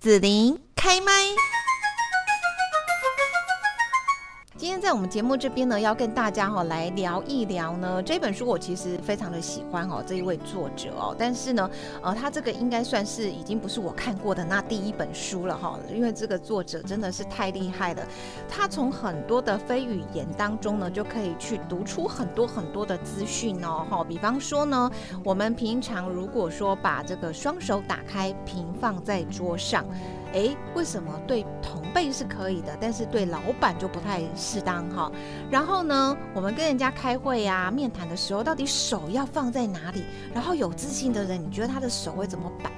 紫琳开麦。今天在我们节目这边呢，要跟大家哈来聊一聊呢这本书，我其实非常的喜欢哦这一位作者哦，但是呢，呃，他这个应该算是已经不是我看过的那第一本书了哈，因为这个作者真的是太厉害了，他从很多的非语言当中呢，就可以去读出很多很多的资讯哦哈，比方说呢，我们平常如果说把这个双手打开平放在桌上。哎，为什么对同辈是可以的，但是对老板就不太适当哈？然后呢，我们跟人家开会呀、面谈的时候，到底手要放在哪里？然后有自信的人，你觉得他的手会怎么摆？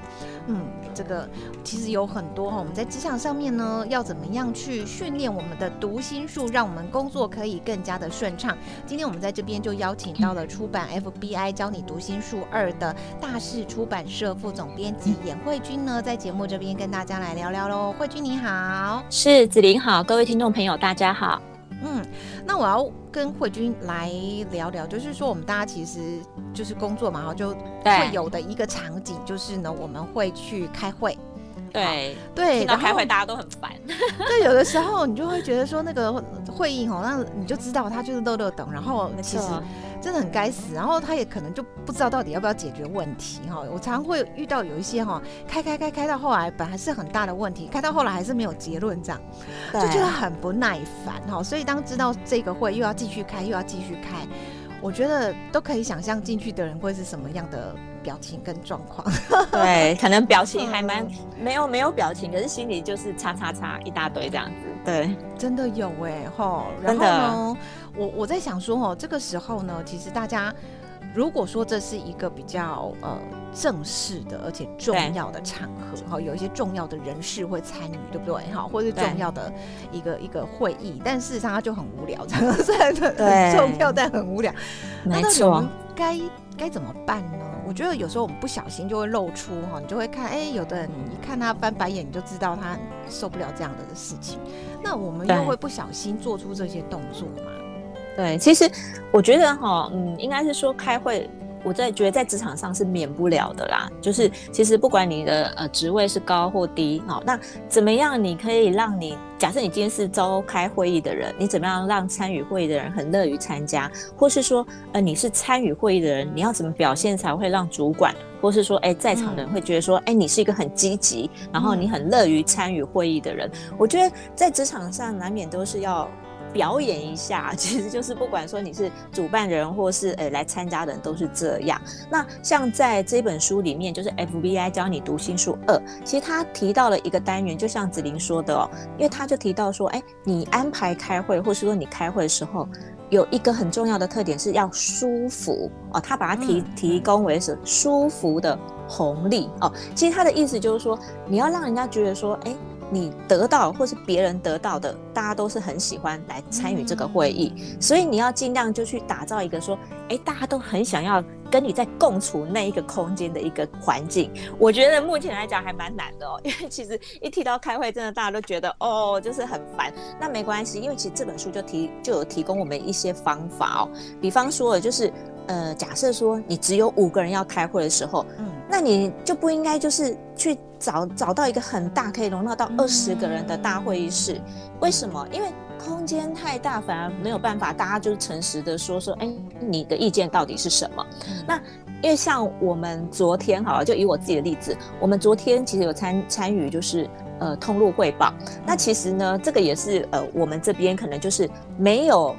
嗯，这个其实有很多哈。我们在职场上面呢，要怎么样去训练我们的读心术，让我们工作可以更加的顺畅？今天我们在这边就邀请到了出版 FBI 教你读心术二的大势出版社副总编辑严慧君呢，在节目这边跟大家来聊聊聊喽。慧君你好，是子玲好，各位听众朋友大家好。嗯，那我要跟慧君来聊聊，就是说我们大家其实就是工作嘛，哈，就会有的一个场景，就是呢，我们会去开会。对对，然后开会大家都很烦。对，有的时候你就会觉得说那个会议哦，那你就知道他就是乐乐等，然后其实真的很该死，然后他也可能就不知道到底要不要解决问题哈。我常常会遇到有一些哈，开开开开到后来本来是很大的问题，开到后来还是没有结论这样，就觉得很不耐烦哈。所以当知道这个会又要继续开又要继续开，我觉得都可以想象进去的人会是什么样的。表情跟状况，对，可能表情还蛮没有没有表情，可是心里就是叉叉叉一大堆这样子，对，真的有哎吼，然后呢，我我在想说哦，这个时候呢，其实大家如果说这是一个比较呃正式的而且重要的场合哈，有一些重要的人士会参与，对不对哈，或是重要的一个一个会议，但事实上它就很无聊，这样虽然很重要但很无聊，没错，该。该怎么办呢？我觉得有时候我们不小心就会露出哈，你就会看，哎，有的人一看他翻白眼，你就知道他受不了这样的事情。那我们又会不小心做出这些动作吗？对，其实我觉得哈，嗯，应该是说开会。我在觉得在职场上是免不了的啦，就是其实不管你的呃职位是高或低，好，那怎么样你可以让你假设你今天是召开会议的人，你怎么样让参与会议的人很乐于参加，或是说呃你是参与会议的人，你要怎么表现才会让主管或是说哎在场的人会觉得说哎你是一个很积极，然后你很乐于参与会议的人？我觉得在职场上难免都是要。表演一下，其实就是不管说你是主办人或是诶来参加的人都是这样。那像在这本书里面，就是 FBI 教你读心术二，其实他提到了一个单元，就像子琳说的哦，因为他就提到说，哎，你安排开会，或是说你开会的时候，有一个很重要的特点是要舒服哦，他把它提提供为是舒服的红利哦。其实他的意思就是说，你要让人家觉得说，哎。你得到或是别人得到的，大家都是很喜欢来参与这个会议，所以你要尽量就去打造一个说，哎，大家都很想要跟你在共处那一个空间的一个环境。我觉得目前来讲还蛮难的哦，因为其实一提到开会，真的大家都觉得哦，就是很烦。那没关系，因为其实这本书就提就有提供我们一些方法哦，比方说就是。呃，假设说你只有五个人要开会的时候，嗯，那你就不应该就是去找找到一个很大可以容纳到二十个人的大会议室。为什么？因为空间太大，反而没有办法，大家就诚实的说说，哎，你的意见到底是什么？那因为像我们昨天，好了，就以我自己的例子，我们昨天其实有参参与，就是呃通路汇报。那其实呢，这个也是呃我们这边可能就是没有。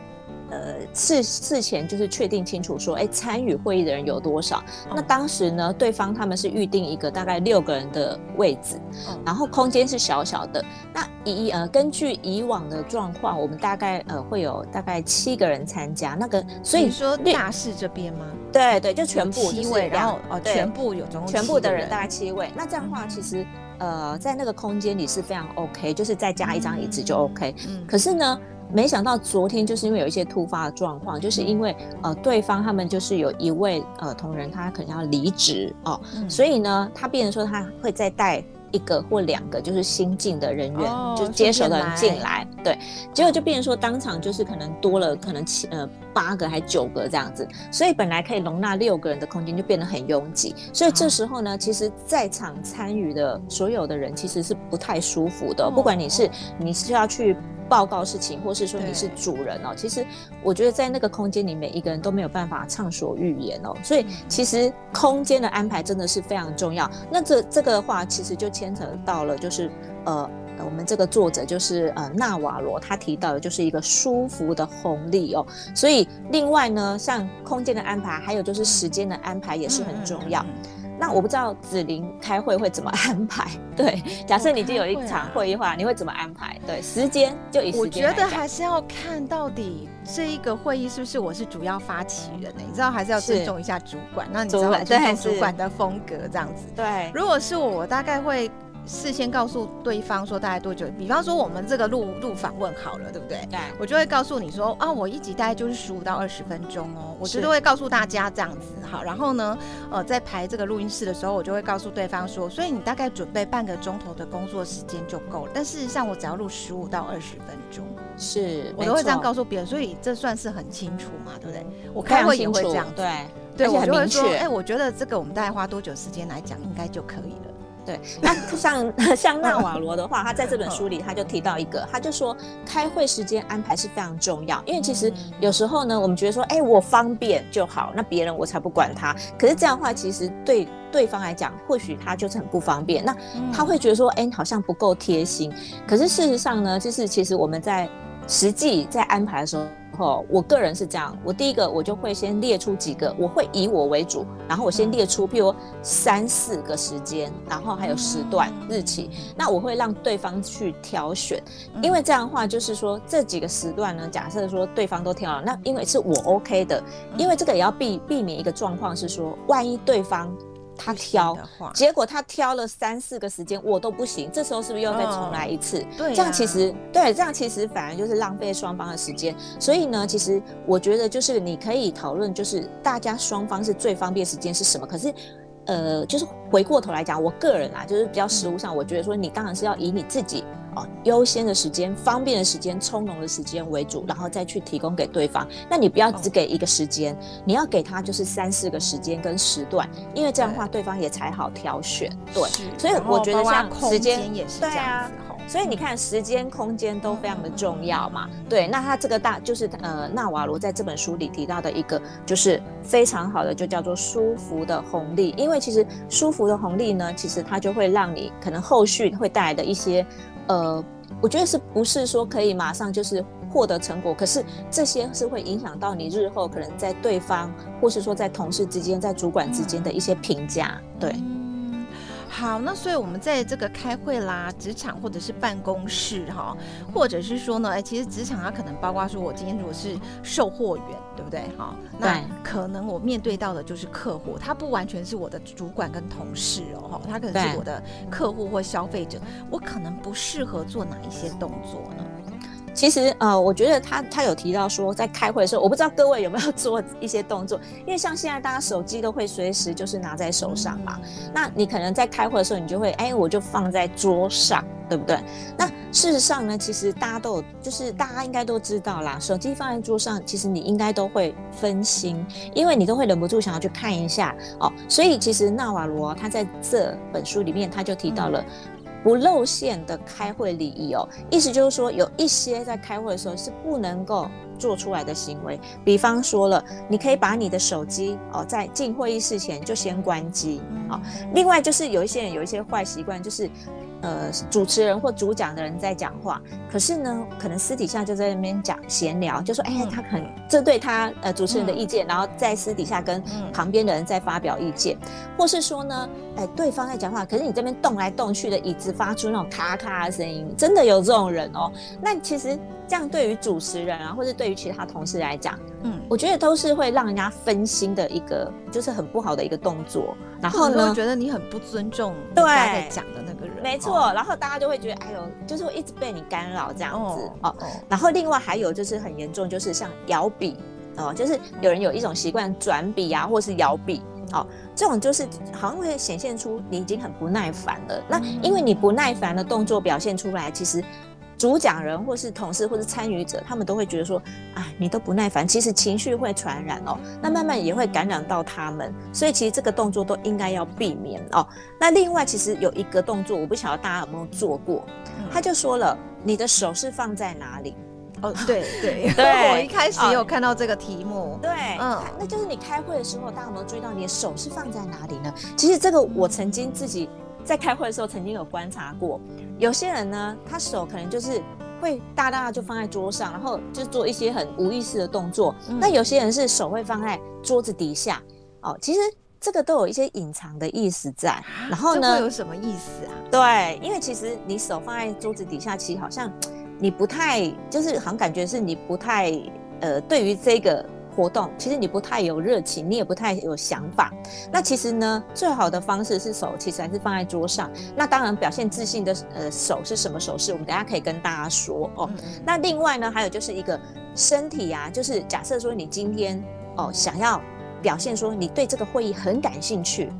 呃，事事前就是确定清楚说，哎，参与会议的人有多少？那当时呢，对方他们是预定一个大概六个人的位置，然后空间是小小的。那以呃，根据以往的状况，我们大概呃会有大概七个人参加。那个，所以说大事这边吗？对对，就全部七位，然后哦，全部有全部的人大概七位。那这样的话，其实呃，在那个空间里是非常 OK，就是再加一张椅子就 OK。嗯，可是呢。没想到昨天就是因为有一些突发的状况，就是因为呃对方他们就是有一位呃同仁他可能要离职哦，所以呢他变成说他会再带一个或两个就是新进的人员，就接手的人进来。对，结果就变成说当场就是可能多了可能七呃八个还九个这样子，所以本来可以容纳六个人的空间就变得很拥挤，所以这时候呢，其实在场参与的所有的人其实是不太舒服的，不管你是你是要去。报告事情，或是说你是主人哦，其实我觉得在那个空间里，每一个人都没有办法畅所欲言哦，所以其实空间的安排真的是非常重要。那这这个话其实就牵扯到了，就是呃，我们这个作者就是呃纳瓦罗他提到的就是一个舒服的红利哦。所以另外呢，像空间的安排，还有就是时间的安排也是很重要。那我不知道子琳开会会怎么安排？对，假设你就有一场会议的话，你会怎么安排？对，时间就以我觉得还是要看到底这一个会议是不是我是主要发起人呢？你知道还是要尊重一下主管，那你知道尊重主管的风格这样子。对，如果是我，我大概会。事先告诉对方说大概多久，比方说我们这个录录访问好了，对不对？对，我就会告诉你说啊，我一集大概就是十五到二十分钟哦，我觉得会告诉大家这样子好。然后呢，呃，在排这个录音室的时候，我就会告诉对方说，所以你大概准备半个钟头的工作时间就够了。但事实上，我只要录十五到二十分钟，是我都会这样告诉别人，所以这算是很清楚嘛，对不对？我开会也会这样，对，对我就会说，哎，我觉得这个我们大概花多久时间来讲，应该就可以了。对，那像 像纳瓦罗的话，他在这本书里他就提到一个，他就说开会时间安排是非常重要，因为其实有时候呢，我们觉得说，哎，我方便就好，那别人我才不管他。可是这样的话，其实对对方来讲，或许他就是很不方便，那他会觉得说，哎，好像不够贴心。可是事实上呢，就是其实我们在实际在安排的时候。哦，我个人是这样，我第一个我就会先列出几个，我会以我为主，然后我先列出，譬如三四个时间，然后还有时段、日期，那我会让对方去挑选，因为这样的话就是说这几个时段呢，假设说对方都挑了，那因为是我 OK 的，因为这个也要避避免一个状况是说，万一对方。他挑，结果他挑了三四个时间，我都不行。这时候是不是又再重来一次？对，这样其实对，这样其实反而就是浪费双方的时间。所以呢，其实我觉得就是你可以讨论，就是大家双方是最方便时间是什么。可是，呃，就是回过头来讲，我个人啊，就是比较实务上，我觉得说你当然是要以你自己。哦，优先的时间、方便的时间、从容的时间为主，然后再去提供给对方。那你不要只给一个时间，你要给他就是三四个时间跟时段，因为这样的话对方也才好挑选。对，所以我觉得像时间也是这样子。所以你看，时间、空间都非常的重要嘛。对，那他这个大就是呃，纳瓦罗在这本书里提到的一个就是非常好的，就叫做舒服的红利。因为其实舒服的红利呢，其实它就会让你可能后续会带来的一些。呃，我觉得是不是说可以马上就是获得成果？可是这些是会影响到你日后可能在对方，或是说在同事之间、在主管之间的一些评价，对。好，那所以我们在这个开会啦，职场或者是办公室哈，或者是说呢，哎，其实职场它可能包括说，我今天如果是售货员，对不对？哈，那可能我面对到的就是客户，他不完全是我的主管跟同事哦，哈，他可能是我的客户或消费者，我可能不适合做哪一些动作呢？其实呃，我觉得他他有提到说，在开会的时候，我不知道各位有没有做一些动作，因为像现在大家手机都会随时就是拿在手上嘛。那你可能在开会的时候，你就会哎，我就放在桌上，对不对？那事实上呢，其实大家都有，就是大家应该都知道啦，手机放在桌上，其实你应该都会分心，因为你都会忍不住想要去看一下哦。所以其实纳瓦罗他在这本书里面他就提到了。不露馅的开会礼仪哦，意思就是说，有一些在开会的时候是不能够做出来的行为，比方说了，你可以把你的手机哦，在进会议室前就先关机啊。另外就是有一些人有一些坏习惯，就是。呃，主持人或主讲的人在讲话，可是呢，可能私底下就在那边讲闲聊，就说，哎，他可能这对他呃主持人的意见，然后在私底下跟旁边的人在发表意见，或是说呢，哎，对方在讲话，可是你这边动来动去的椅子发出那种咔咔的声音，真的有这种人哦。那其实这样对于主持人啊，或者对于其他同事来讲，嗯，我觉得都是会让人家分心的一个，就是很不好的一个动作。然后呢，觉得你很不尊重对。在讲的那个人，没错。然后大家就会觉得，哎呦，就是会一直被你干扰这样子哦。然后另外还有就是很严重，就是像摇笔哦，就是有人有一种习惯转笔啊，或是摇笔哦，这种就是好像会显现出你已经很不耐烦了。那因为你不耐烦的动作表现出来，其实。主讲人或是同事或是参与者，他们都会觉得说，啊，你都不耐烦，其实情绪会传染哦，那慢慢也会感染到他们，所以其实这个动作都应该要避免哦。那另外，其实有一个动作，我不晓得大家有没有做过，他就说了，你的手是放在哪里？哦，对对对，我一开始有看到这个题目，对，嗯，那就是你开会的时候，大家有没有注意到你的手是放在哪里呢？其实这个我曾经自己。在开会的时候，曾经有观察过，有些人呢，他手可能就是会大大的就放在桌上，然后就做一些很无意识的动作。那有些人是手会放在桌子底下，哦，其实这个都有一些隐藏的意思在。然后呢，有什么意思啊？对，因为其实你手放在桌子底下，其实好像你不太，就是好像感觉是你不太，呃，对于这个。活动其实你不太有热情，你也不太有想法。那其实呢，最好的方式是手其实还是放在桌上。那当然，表现自信的呃手是什么手势？我们等下可以跟大家说哦。那另外呢，还有就是一个身体啊，就是假设说你今天哦想要表现说你对这个会议很感兴趣，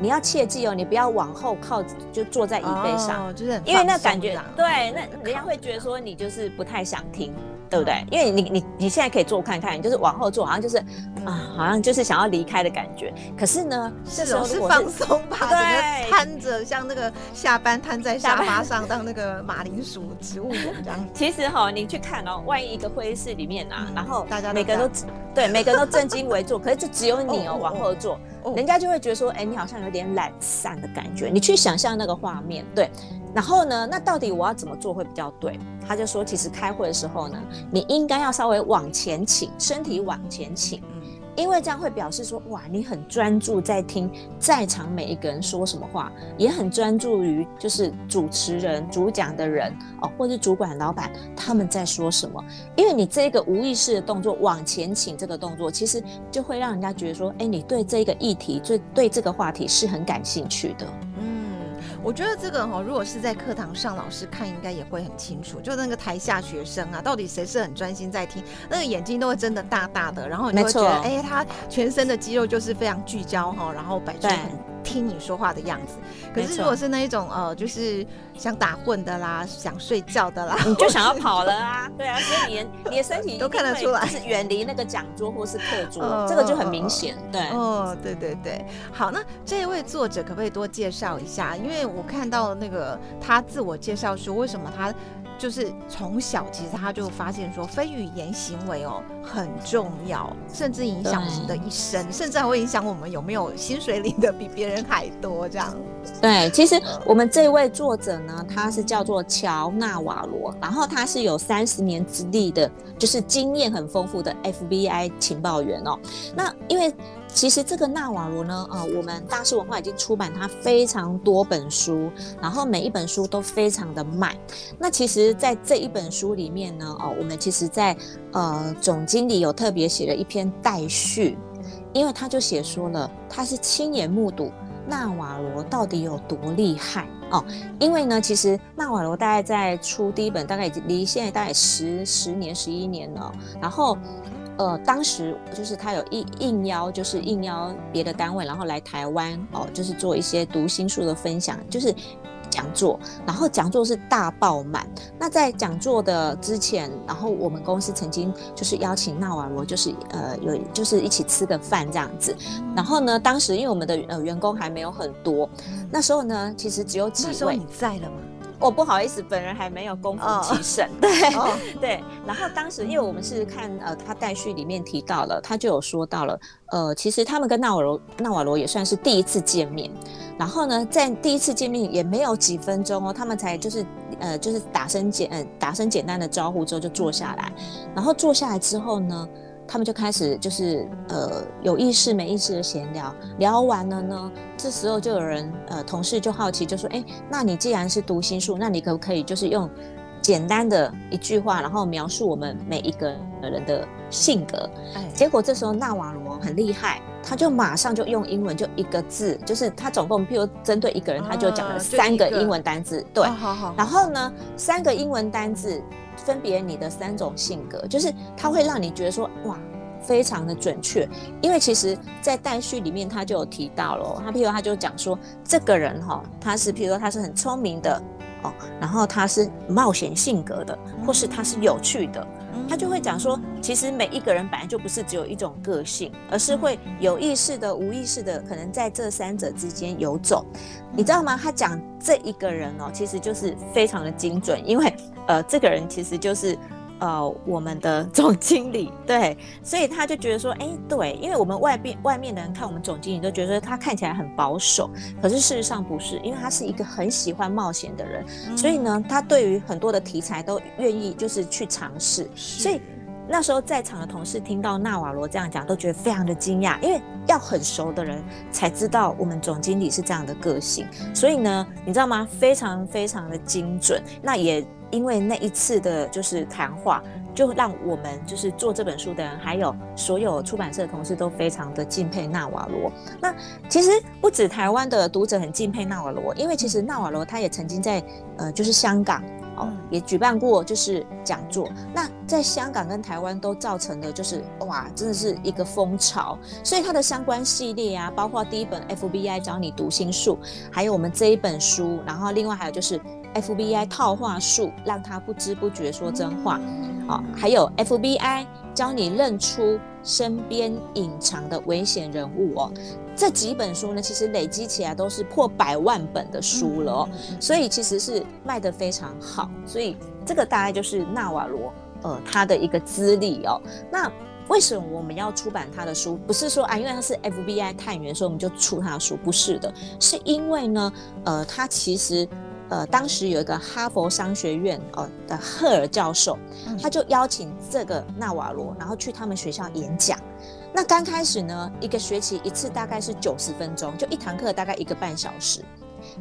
你要切记哦，你不要往后靠，就坐在椅背上，哦就是因为那感觉对，那人家会觉得说你就是不太想听。对不对？因为你你你现在可以坐看看，就是往后坐，好像就是啊，好像就是想要离开的感觉。可是呢，这时候是放松吧，对，瘫着，像那个下班瘫在沙发上当那个马铃薯植物人这样。其实哈，你去看哦，万一一个会议室里面啊，然后大家每个人都对每个人都正襟危坐，可是就只有你哦往后坐，人家就会觉得说，哎，你好像有点懒散的感觉。你去想象那个画面，对。然后呢？那到底我要怎么做会比较对？他就说，其实开会的时候呢，你应该要稍微往前倾，身体往前倾，因为这样会表示说，哇，你很专注在听在场每一个人说什么话，也很专注于就是主持人、主讲的人哦，或是主管、老板他们在说什么。因为你这个无意识的动作往前倾这个动作，其实就会让人家觉得说，哎，你对这个议题、对对这个话题是很感兴趣的。我觉得这个哈，如果是在课堂上，老师看应该也会很清楚。就那个台下学生啊，到底谁是很专心在听，那个眼睛都会睁得大大的，然后你会觉得，哎，他全身的肌肉就是非常聚焦哈，然后摆出很。听你说话的样子，可是如果是那一种呃，就是想打混的啦，想睡觉的啦，你 就想要跑了啊，对啊，所以你你的身体都看得出来，是远离那个讲桌或是课桌，这个就很明显，对，哦，对对对，好，那这一位作者可不可以多介绍一下？因为我看到那个他自我介绍说，为什么他。就是从小，其实他就发现说，非语言行为哦很重要，甚至影响我们的一生，甚至还会影响我们有没有薪水领的比别人还多这样。对，其实我们这位作者呢，他是叫做乔纳瓦罗，然后他是有三十年资历的，就是经验很丰富的 FBI 情报员哦。那因为。其实这个纳瓦罗呢，呃，我们大师文化已经出版他非常多本书，然后每一本书都非常的卖。那其实，在这一本书里面呢，哦，我们其实，在呃总经理有特别写了一篇代序，因为他就写说了，他是亲眼目睹纳瓦罗到底有多厉害哦。因为呢，其实纳瓦罗大概在出第一本，大概已经离现在大概十十年、十一年了，然后。呃，当时就是他有应应邀，就是应邀别的单位，然后来台湾哦，就是做一些读心术的分享，就是讲座，然后讲座是大爆满。那在讲座的之前，然后我们公司曾经就是邀请纳瓦罗，就是呃有就是一起吃个饭这样子。然后呢，当时因为我们的呃员工还没有很多，那时候呢，其实只有几位。你在了吗？我不好意思，本人还没有功夫其胜。对 对，然后当时因为我们是看呃，他待续里面提到了，他就有说到了，呃，其实他们跟纳瓦罗纳瓦罗也算是第一次见面。然后呢，在第一次见面也没有几分钟哦，他们才就是呃，就是打声简呃打声简单的招呼之后就坐下来。然后坐下来之后呢？他们就开始就是呃有意识没意识的闲聊，聊完了呢，这时候就有人呃同事就好奇就说，哎，那你既然是读心术，那你可不可以就是用简单的一句话，然后描述我们每一个人的性格？哎，结果这时候纳瓦罗很厉害，他就马上就用英文就一个字，就是他总共譬如针对一个人，他就讲了三个英文单字，对，好好，然后呢，三个英文单字。分别你的三种性格，就是它会让你觉得说哇，非常的准确。因为其实，在待续里面他就有提到了，他譬如他就讲说，这个人哈，他是譬如说他是很聪明的，哦，然后他是冒险性格的，或是他是有趣的，他就会讲说，其实每一个人本来就不是只有一种个性，而是会有意识的、无意识的，可能在这三者之间游走。你知道吗？他讲这一个人哦，其实就是非常的精准，因为呃，这个人其实就是。呃，我们的总经理对，所以他就觉得说，哎，对，因为我们外边外面的人看我们总经理都觉得他看起来很保守，可是事实上不是，因为他是一个很喜欢冒险的人，所以呢，他对于很多的题材都愿意就是去尝试。所以那时候在场的同事听到纳瓦罗这样讲，都觉得非常的惊讶，因为要很熟的人才知道我们总经理是这样的个性。所以呢，你知道吗？非常非常的精准，那也。因为那一次的就是谈话，就让我们就是做这本书的人，还有所有出版社的同事都非常的敬佩纳瓦罗。那其实不止台湾的读者很敬佩纳瓦罗，因为其实纳瓦罗他也曾经在呃就是香港哦也举办过就是讲座。那在香港跟台湾都造成的就是哇真的是一个风潮，所以它的相关系列啊，包括第一本 FBI 教你读心术，还有我们这一本书，然后另外还有就是。FBI 套话术，让他不知不觉说真话，啊，还有 FBI 教你认出身边隐藏的危险人物哦。这几本书呢，其实累积起来都是破百万本的书了哦，所以其实是卖得非常好。所以这个大概就是纳瓦罗呃他的一个资历哦。那为什么我们要出版他的书？不是说啊，因为他是 FBI 探员，所以我们就出他的书，不是的，是因为呢，呃，他其实。呃，当时有一个哈佛商学院哦的赫尔教授，他就邀请这个纳瓦罗，然后去他们学校演讲。那刚开始呢，一个学期一次大概是九十分钟，就一堂课大概一个半小时。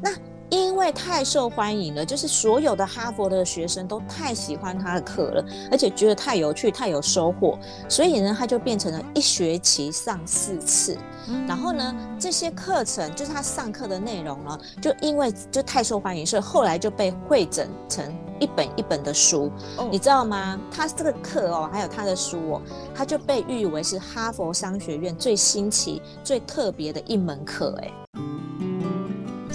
那因为太受欢迎了，就是所有的哈佛的学生都太喜欢他的课了，而且觉得太有趣、太有收获，所以呢，他就变成了一学期上四次。然后呢，这些课程就是他上课的内容呢，就因为就太受欢迎，所以后来就被汇整成一本一本的书。你知道吗？他这个课哦，还有他的书哦，他就被誉为是哈佛商学院最新奇、最特别的一门课。哎。